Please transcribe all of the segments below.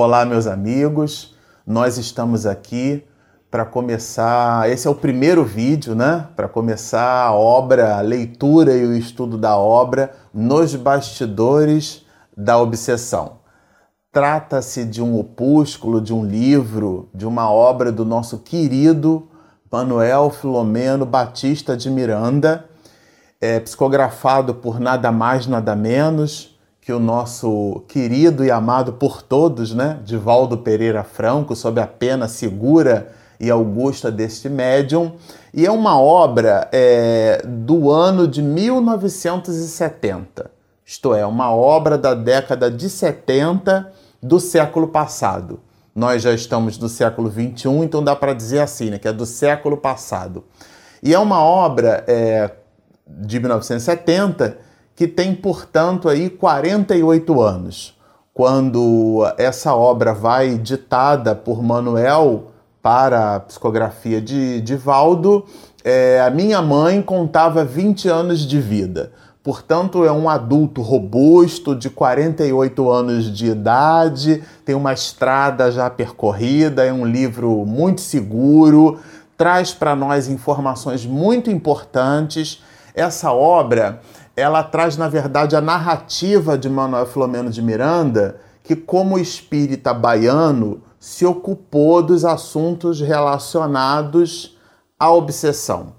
Olá, meus amigos. Nós estamos aqui para começar. Esse é o primeiro vídeo, né? Para começar a obra, a leitura e o estudo da obra nos bastidores da obsessão. Trata-se de um opúsculo, de um livro, de uma obra do nosso querido Manuel Filomeno Batista de Miranda, é, psicografado por nada mais, nada menos que o nosso querido e amado por todos, né, Divaldo Pereira Franco, sob a pena segura e augusta deste médium. E é uma obra é, do ano de 1970, isto é, uma obra da década de 70 do século passado. Nós já estamos no século 21, então dá para dizer assim, né, que é do século passado. E é uma obra é, de 1970 que tem, portanto, aí 48 anos. Quando essa obra vai ditada por Manuel para a psicografia de, de Valdo, é, a minha mãe contava 20 anos de vida. Portanto, é um adulto robusto, de 48 anos de idade, tem uma estrada já percorrida, é um livro muito seguro, traz para nós informações muito importantes. Essa obra ela traz, na verdade, a narrativa de Manuel Filomeno de Miranda, que, como espírita baiano, se ocupou dos assuntos relacionados à obsessão.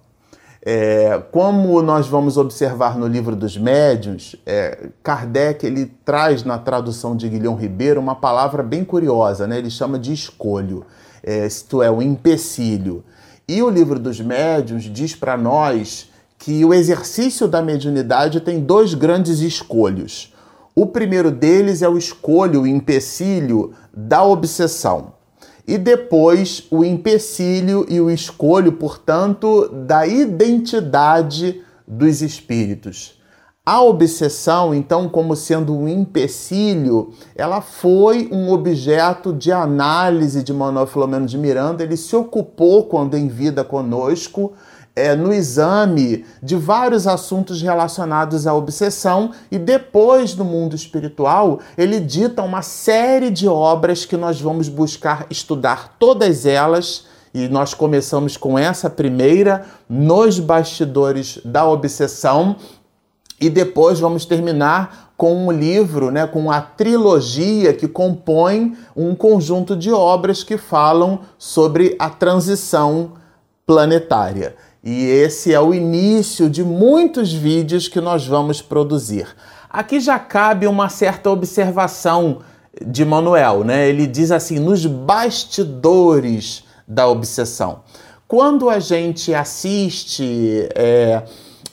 É, como nós vamos observar no livro dos médiuns, é, Kardec ele traz na tradução de Guilhom Ribeiro uma palavra bem curiosa, né? ele chama de escolho, é, isto é, o empecilho. E o livro dos médiuns diz para nós que o exercício da mediunidade tem dois grandes escolhos. O primeiro deles é o escolho, o empecilho da obsessão. E depois o empecilho e o escolho, portanto, da identidade dos espíritos. A obsessão, então, como sendo um empecilho, ela foi um objeto de análise de Manuel Filomeno de Miranda. Ele se ocupou, quando em vida conosco, é, no exame de vários assuntos relacionados à obsessão e depois no mundo espiritual ele dita uma série de obras que nós vamos buscar estudar todas elas e nós começamos com essa primeira nos bastidores da obsessão e depois vamos terminar com um livro, né, com a trilogia que compõe um conjunto de obras que falam sobre a transição planetária. E esse é o início de muitos vídeos que nós vamos produzir. Aqui já cabe uma certa observação de Manuel, né? Ele diz assim: nos bastidores da obsessão. Quando a gente assiste é,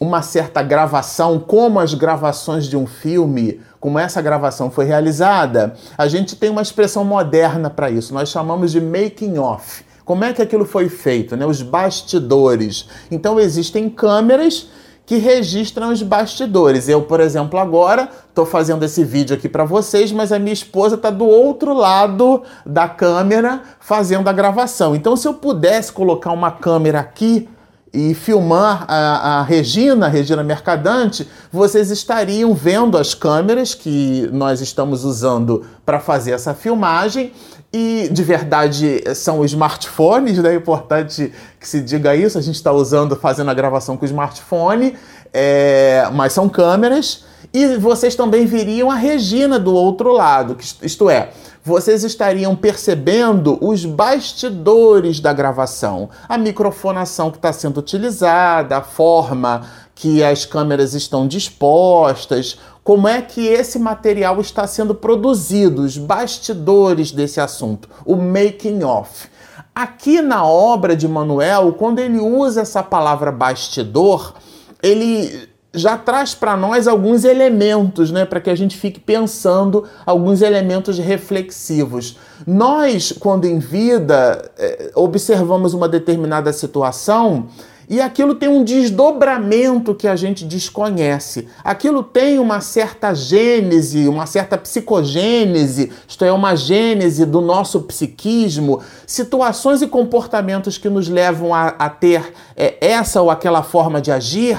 uma certa gravação, como as gravações de um filme, como essa gravação foi realizada, a gente tem uma expressão moderna para isso. Nós chamamos de making off. Como é que aquilo foi feito? Né? Os bastidores. Então existem câmeras que registram os bastidores. Eu, por exemplo, agora estou fazendo esse vídeo aqui para vocês, mas a minha esposa está do outro lado da câmera fazendo a gravação. Então, se eu pudesse colocar uma câmera aqui e filmar a, a, Regina, a Regina Mercadante, vocês estariam vendo as câmeras que nós estamos usando para fazer essa filmagem e de verdade são smartphones, né? É importante que se diga isso. A gente está usando, fazendo a gravação com o smartphone, é, mas são câmeras. E vocês também viriam a Regina do outro lado, isto é, vocês estariam percebendo os bastidores da gravação, a microfonação que está sendo utilizada, a forma que as câmeras estão dispostas, como é que esse material está sendo produzido, os bastidores desse assunto, o making of. Aqui na obra de Manuel, quando ele usa essa palavra bastidor, ele já traz para nós alguns elementos, né, para que a gente fique pensando alguns elementos reflexivos. Nós, quando em vida, eh, observamos uma determinada situação, e aquilo tem um desdobramento que a gente desconhece. Aquilo tem uma certa gênese, uma certa psicogênese, isto é, uma gênese do nosso psiquismo, situações e comportamentos que nos levam a, a ter é, essa ou aquela forma de agir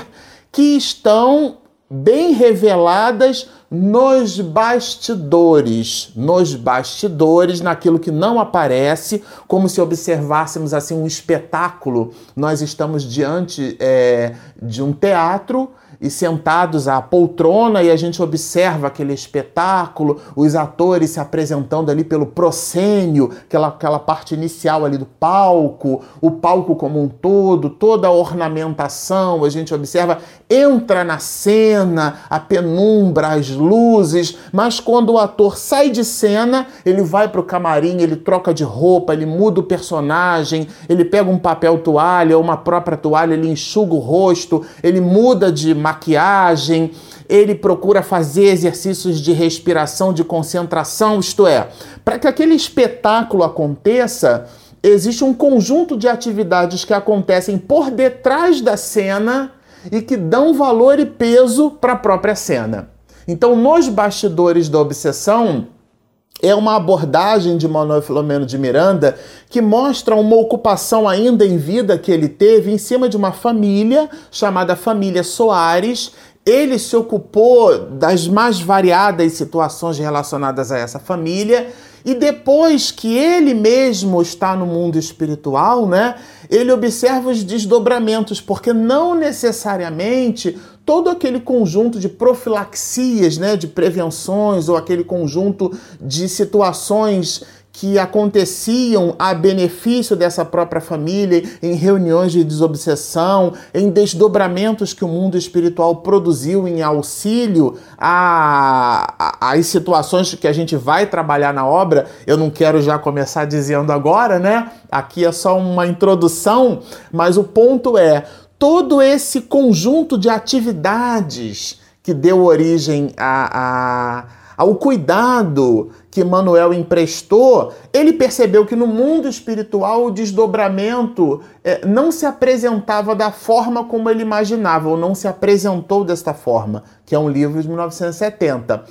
que estão bem reveladas nos bastidores, nos bastidores, naquilo que não aparece, como se observássemos assim um espetáculo. Nós estamos diante é, de um teatro e sentados à poltrona e a gente observa aquele espetáculo, os atores se apresentando ali pelo proscênio, aquela, aquela parte inicial ali do palco, o palco como um todo, toda a ornamentação, a gente observa, entra na cena, a penumbra, as luzes, mas quando o ator sai de cena, ele vai para o camarim, ele troca de roupa, ele muda o personagem, ele pega um papel toalha ou uma própria toalha, ele enxuga o rosto, ele muda de maquiagem, ele procura fazer exercícios de respiração, de concentração, isto é, para que aquele espetáculo aconteça, existe um conjunto de atividades que acontecem por detrás da cena e que dão valor e peso para a própria cena. Então, nos bastidores da obsessão, é uma abordagem de Manuel Filomeno de Miranda que mostra uma ocupação ainda em vida que ele teve em cima de uma família chamada família Soares. Ele se ocupou das mais variadas situações relacionadas a essa família e depois que ele mesmo está no mundo espiritual, né, ele observa os desdobramentos, porque não necessariamente todo aquele conjunto de profilaxias, né, de prevenções ou aquele conjunto de situações que aconteciam a benefício dessa própria família, em reuniões de desobsessão, em desdobramentos que o mundo espiritual produziu em auxílio às situações que a gente vai trabalhar na obra. Eu não quero já começar dizendo agora, né? Aqui é só uma introdução, mas o ponto é todo esse conjunto de atividades que deu origem a, a, ao cuidado que Manuel emprestou, ele percebeu que no mundo espiritual o desdobramento é, não se apresentava da forma como ele imaginava, ou não se apresentou desta forma, que é um livro de 1970.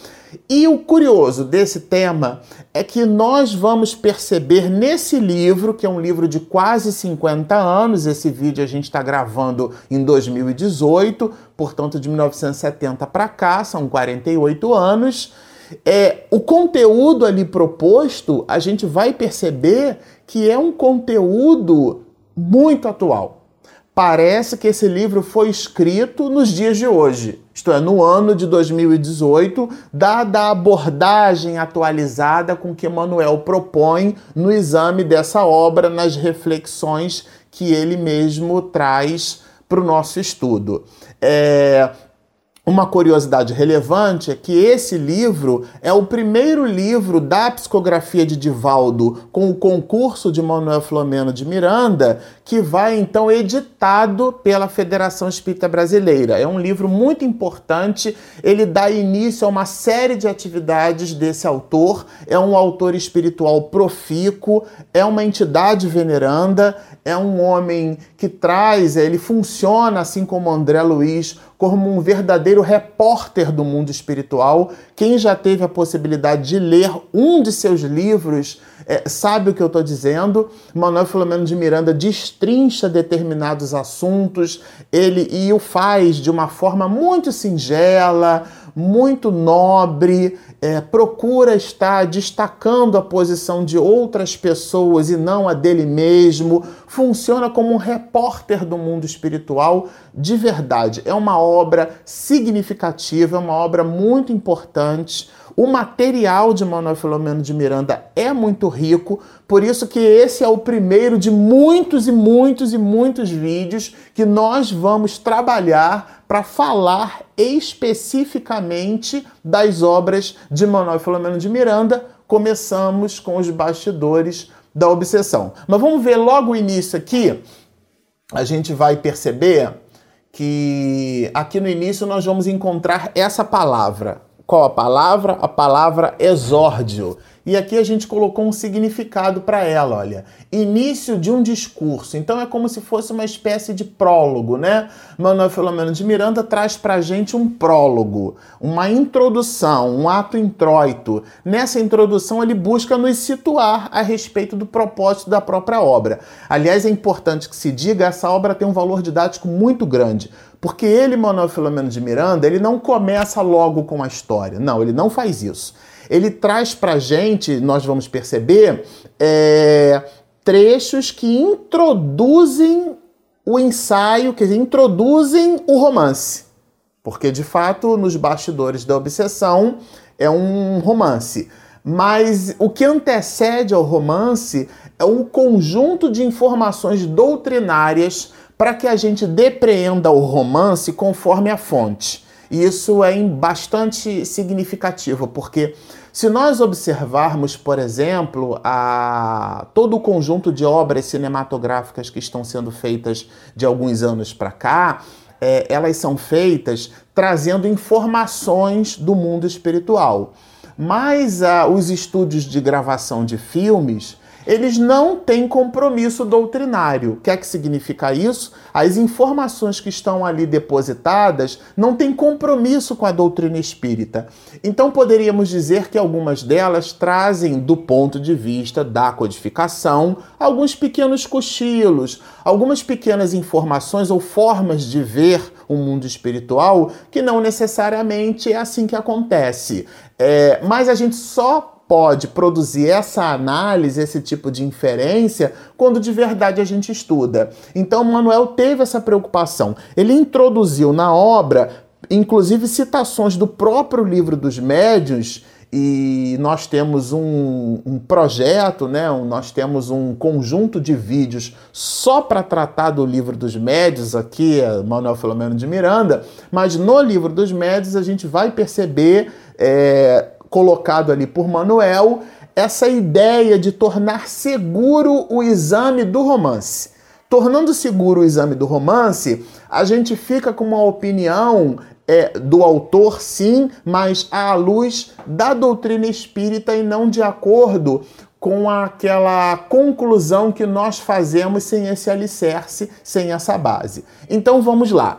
E o curioso desse tema é que nós vamos perceber nesse livro, que é um livro de quase 50 anos, esse vídeo a gente está gravando em 2018, portanto de 1970 para cá, são 48 anos é, o conteúdo ali proposto, a gente vai perceber que é um conteúdo muito atual. Parece que esse livro foi escrito nos dias de hoje, isto é, no ano de 2018, dada a abordagem atualizada com que Manuel propõe no exame dessa obra, nas reflexões que ele mesmo traz para o nosso estudo. É, uma curiosidade relevante é que esse livro é o primeiro livro da psicografia de Divaldo com o concurso de Manuel Flomeno de Miranda, que vai então editado pela Federação Espírita Brasileira. É um livro muito importante, ele dá início a uma série de atividades desse autor. É um autor espiritual profícuo, é uma entidade veneranda, é um homem que traz, ele funciona assim como André Luiz como um verdadeiro repórter do mundo espiritual. Quem já teve a possibilidade de ler um de seus livros é, sabe o que eu estou dizendo. Manuel Filomeno de Miranda destrincha determinados assuntos, ele e o faz de uma forma muito singela, muito nobre, é, procura estar destacando a posição de outras pessoas e não a dele mesmo, funciona como um repórter do mundo espiritual de verdade. É uma obra significativa, é uma obra muito importante. O material de Manuel Filomeno de Miranda é muito rico, por isso que esse é o primeiro de muitos e muitos e muitos vídeos que nós vamos trabalhar para falar especificamente das obras de Manuel Filomeno de Miranda. Começamos com os bastidores da obsessão. Mas vamos ver logo o início aqui. A gente vai perceber que aqui no início nós vamos encontrar essa palavra, qual a palavra? A palavra exórdio. E aqui a gente colocou um significado para ela, olha. Início de um discurso. Então é como se fosse uma espécie de prólogo, né? Manuel Filomeno de Miranda traz para a gente um prólogo, uma introdução, um ato introito. Nessa introdução ele busca nos situar a respeito do propósito da própria obra. Aliás, é importante que se diga, essa obra tem um valor didático muito grande. Porque ele, Manuel Filomeno de Miranda, ele não começa logo com a história. Não, ele não faz isso ele traz para gente, nós vamos perceber, é, trechos que introduzem o ensaio, dizer, introduzem o romance. Porque, de fato, nos bastidores da obsessão é um romance. Mas o que antecede ao romance é um conjunto de informações doutrinárias para que a gente depreenda o romance conforme a fonte. E isso é bastante significativo, porque se nós observarmos, por exemplo, a todo o conjunto de obras cinematográficas que estão sendo feitas de alguns anos para cá, é, elas são feitas trazendo informações do mundo espiritual. Mas ah, os estúdios de gravação de filmes eles não têm compromisso doutrinário. O que é que significa isso? As informações que estão ali depositadas não têm compromisso com a doutrina espírita. Então poderíamos dizer que algumas delas trazem, do ponto de vista da codificação, alguns pequenos cochilos, algumas pequenas informações ou formas de ver o mundo espiritual que não necessariamente é assim que acontece. É, mas a gente só pode produzir essa análise, esse tipo de inferência, quando de verdade a gente estuda. Então, Manuel teve essa preocupação. Ele introduziu na obra, inclusive, citações do próprio livro dos médiuns. E nós temos um, um projeto, né? Nós temos um conjunto de vídeos só para tratar do livro dos médios, aqui, Manuel Filomeno de Miranda, mas no livro dos médios a gente vai perceber é, colocado ali por Manuel essa ideia de tornar seguro o exame do romance. Tornando seguro o exame do romance, a gente fica com uma opinião é, do autor, sim, mas à luz da doutrina espírita e não de acordo com aquela conclusão que nós fazemos sem esse alicerce, sem essa base. Então vamos lá.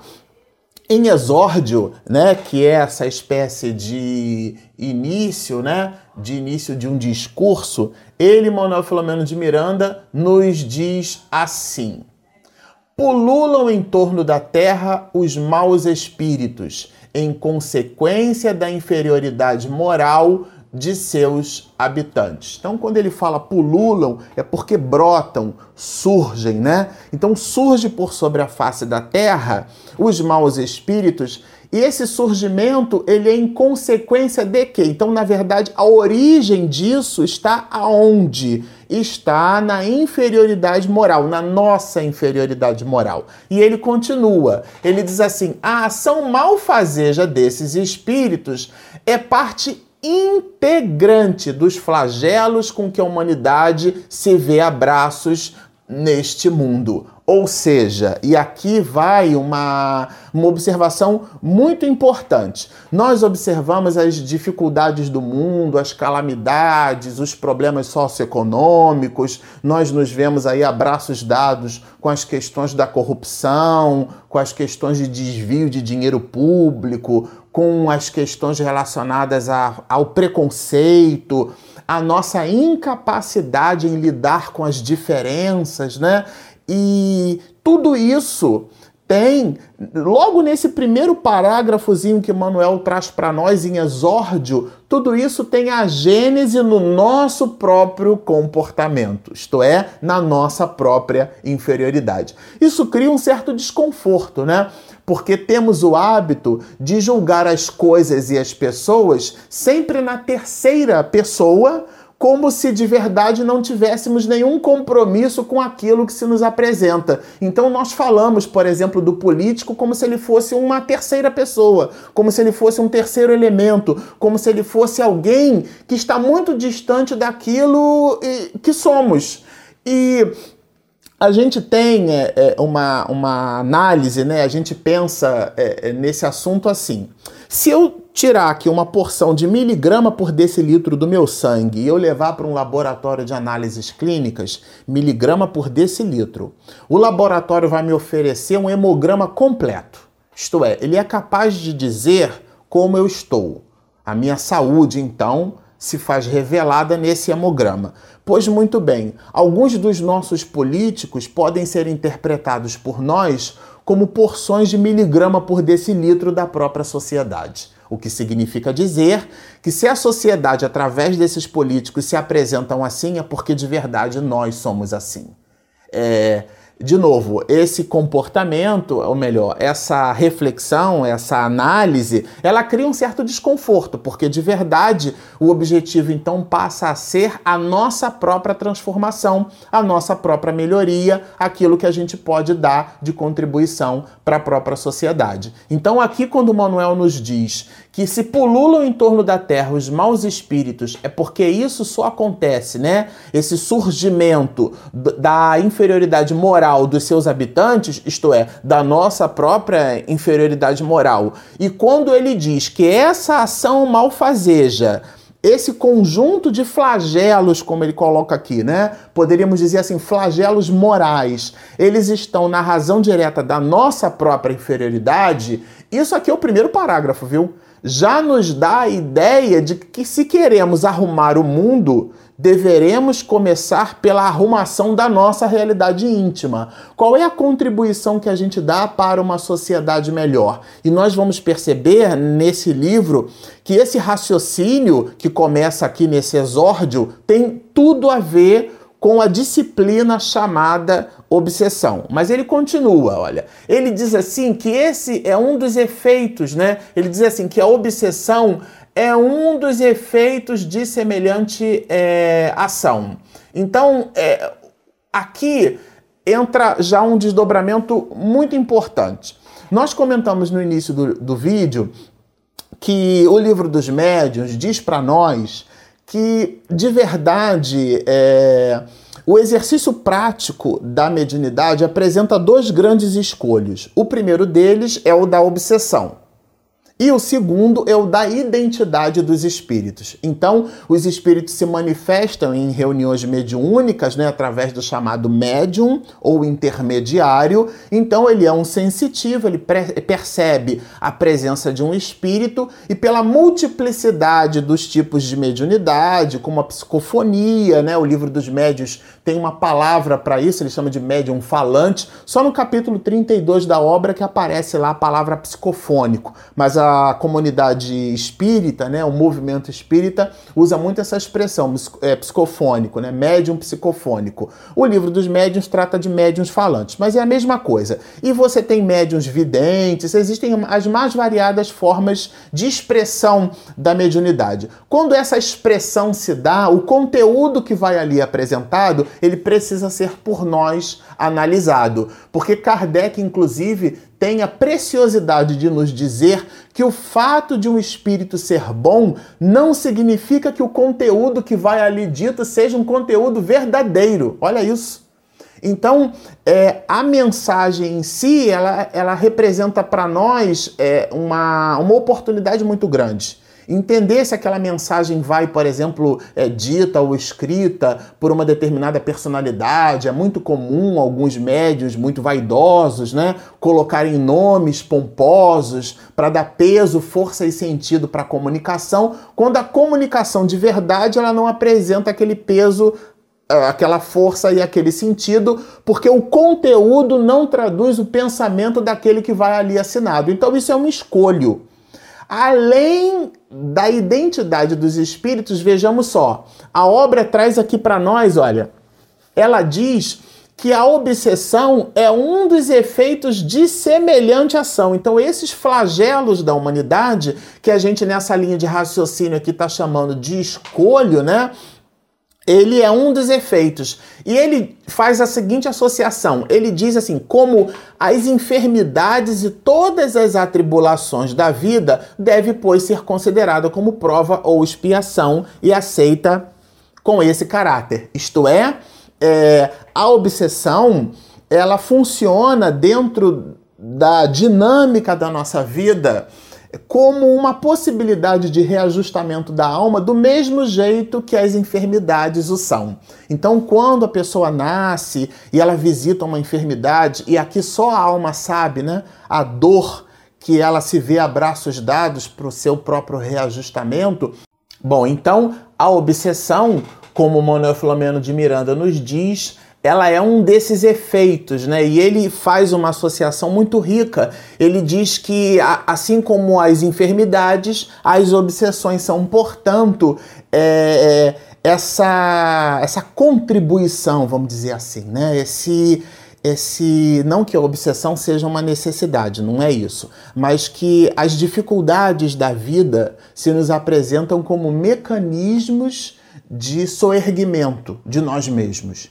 Em exórdio, né, que é essa espécie de início, né, de início de um discurso, ele, Manuel Filomeno de Miranda, nos diz assim: Pululam em torno da terra os maus espíritos, em consequência da inferioridade moral de seus habitantes. Então, quando ele fala pululam, é porque brotam, surgem, né? Então, surge por sobre a face da terra os maus espíritos e esse surgimento, ele é em consequência de quê? Então, na verdade, a origem disso está aonde? Está na inferioridade moral, na nossa inferioridade moral. E ele continua, ele diz assim: a ação malfazeja desses espíritos é parte integrante dos flagelos com que a humanidade se vê a braços neste mundo. Ou seja, e aqui vai uma, uma observação muito importante. Nós observamos as dificuldades do mundo, as calamidades, os problemas socioeconômicos, nós nos vemos aí abraços dados com as questões da corrupção, com as questões de desvio de dinheiro público, com as questões relacionadas a, ao preconceito, a nossa incapacidade em lidar com as diferenças, né? E tudo isso tem, logo nesse primeiro parágrafozinho que Manuel traz para nós em exórdio, tudo isso tem a gênese no nosso próprio comportamento, isto é, na nossa própria inferioridade. Isso cria um certo desconforto, né? Porque temos o hábito de julgar as coisas e as pessoas sempre na terceira pessoa como se de verdade não tivéssemos nenhum compromisso com aquilo que se nos apresenta. Então nós falamos, por exemplo, do político como se ele fosse uma terceira pessoa, como se ele fosse um terceiro elemento, como se ele fosse alguém que está muito distante daquilo que somos. E a gente tem é, é, uma, uma análise, né? a gente pensa é, nesse assunto assim. Se eu tirar aqui uma porção de miligrama por decilitro do meu sangue e eu levar para um laboratório de análises clínicas, miligrama por decilitro, o laboratório vai me oferecer um hemograma completo. Isto é, ele é capaz de dizer como eu estou. A minha saúde, então, se faz revelada nesse hemograma. Pois muito bem, alguns dos nossos políticos podem ser interpretados por nós como porções de miligrama por decilitro da própria sociedade. O que significa dizer que se a sociedade, através desses políticos, se apresentam assim, é porque de verdade nós somos assim. É, de novo, esse comportamento, ou melhor, essa reflexão, essa análise, ela cria um certo desconforto, porque de verdade o objetivo então passa a ser a nossa própria transformação, a nossa própria melhoria, aquilo que a gente pode dar de contribuição para a própria sociedade. Então, aqui, quando o Manuel nos diz que se pululam em torno da terra os maus espíritos, é porque isso só acontece, né? Esse surgimento da inferioridade moral dos seus habitantes, isto é, da nossa própria inferioridade moral. E quando ele diz que essa ação malfazeja esse conjunto de flagelos, como ele coloca aqui, né? Poderíamos dizer assim, flagelos morais, eles estão na razão direta da nossa própria inferioridade. Isso aqui é o primeiro parágrafo, viu? Já nos dá a ideia de que se queremos arrumar o mundo, deveremos começar pela arrumação da nossa realidade íntima. Qual é a contribuição que a gente dá para uma sociedade melhor? E nós vamos perceber nesse livro que esse raciocínio que começa aqui nesse exórdio tem tudo a ver com a disciplina chamada obsessão. Mas ele continua, olha. Ele diz assim que esse é um dos efeitos, né? Ele diz assim que a obsessão é um dos efeitos de semelhante é, ação. Então, é, aqui entra já um desdobramento muito importante. Nós comentamos no início do, do vídeo que o livro dos médiuns diz para nós que de verdade é, o exercício prático da mediunidade apresenta dois grandes escolhos. O primeiro deles é o da obsessão. E o segundo é o da identidade dos espíritos. Então, os espíritos se manifestam em reuniões mediúnicas, né, através do chamado médium ou intermediário. Então, ele é um sensitivo, ele percebe a presença de um espírito e pela multiplicidade dos tipos de mediunidade, como a psicofonia, né, o livro dos médios tem uma palavra para isso, ele chama de médium falante. Só no capítulo 32 da obra que aparece lá a palavra psicofônico, mas a a comunidade espírita, né, o movimento espírita, usa muito essa expressão, é, psicofônico, né, médium psicofônico. O livro dos médiuns trata de médiuns falantes, mas é a mesma coisa. E você tem médiuns videntes, existem as mais variadas formas de expressão da mediunidade. Quando essa expressão se dá, o conteúdo que vai ali apresentado, ele precisa ser por nós analisado, porque Kardec, inclusive, tem a preciosidade de nos dizer que o fato de um espírito ser bom não significa que o conteúdo que vai ali dito seja um conteúdo verdadeiro. Olha isso. Então, é, a mensagem em si, ela, ela representa para nós é, uma, uma oportunidade muito grande. Entender se aquela mensagem vai, por exemplo, é, dita ou escrita por uma determinada personalidade. É muito comum alguns médios muito vaidosos, né, colocarem nomes pomposos para dar peso, força e sentido para a comunicação, quando a comunicação de verdade ela não apresenta aquele peso é, aquela força e aquele sentido, porque o conteúdo não traduz o pensamento daquele que vai ali assinado. Então isso é um escolho. Além da identidade dos espíritos, vejamos só. A obra traz aqui para nós, olha, ela diz que a obsessão é um dos efeitos de semelhante ação. Então, esses flagelos da humanidade, que a gente nessa linha de raciocínio aqui está chamando de escolho, né? Ele é um dos efeitos. E ele faz a seguinte associação: ele diz assim, como as enfermidades e todas as atribulações da vida deve, pois, ser considerada como prova ou expiação e aceita com esse caráter. Isto é, é a obsessão ela funciona dentro da dinâmica da nossa vida como uma possibilidade de reajustamento da alma, do mesmo jeito que as enfermidades o são. Então, quando a pessoa nasce e ela visita uma enfermidade, e aqui só a alma sabe, né? A dor que ela se vê a braços dados para o seu próprio reajustamento. Bom, então a obsessão, como Manuel Filomeno de Miranda nos diz, ela é um desses efeitos, né? E ele faz uma associação muito rica. Ele diz que, assim como as enfermidades, as obsessões são, portanto, é, é, essa, essa contribuição, vamos dizer assim, né? Esse, esse não que a obsessão seja uma necessidade, não é isso, mas que as dificuldades da vida se nos apresentam como mecanismos de soerguimento de nós mesmos.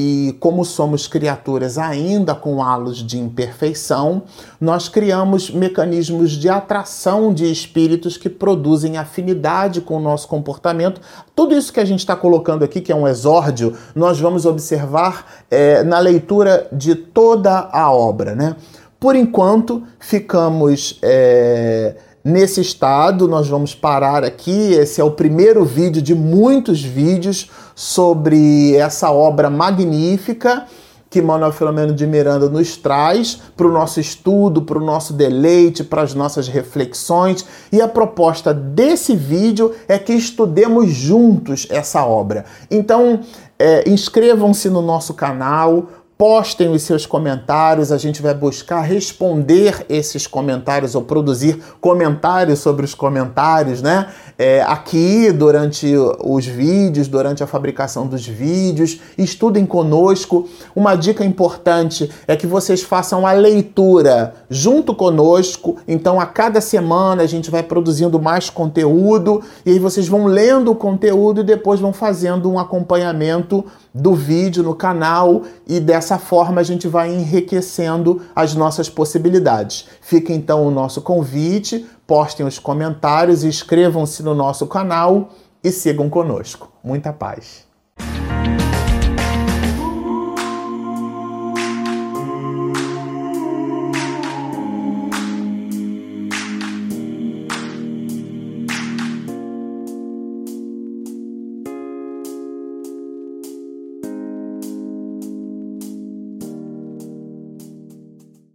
E como somos criaturas ainda com halos de imperfeição, nós criamos mecanismos de atração de espíritos que produzem afinidade com o nosso comportamento. Tudo isso que a gente está colocando aqui, que é um exórdio, nós vamos observar é, na leitura de toda a obra. Né? Por enquanto, ficamos. É, nesse estado. Nós vamos parar aqui. Esse é o primeiro vídeo de muitos vídeos sobre essa obra magnífica que Manuel Filomeno de Miranda nos traz para o nosso estudo, para o nosso deleite, para as nossas reflexões. E a proposta desse vídeo é que estudemos juntos essa obra. Então, é, inscrevam-se no nosso canal, postem os seus comentários, a gente vai buscar responder esses comentários ou produzir comentários sobre os comentários, né? É, aqui durante os vídeos, durante a fabricação dos vídeos, estudem conosco. Uma dica importante é que vocês façam a leitura junto conosco. Então, a cada semana a gente vai produzindo mais conteúdo e aí vocês vão lendo o conteúdo e depois vão fazendo um acompanhamento do vídeo no canal e dessa forma a gente vai enriquecendo as nossas possibilidades. Fica então o nosso convite, postem os comentários, inscrevam-se no nosso canal e sigam conosco. Muita paz.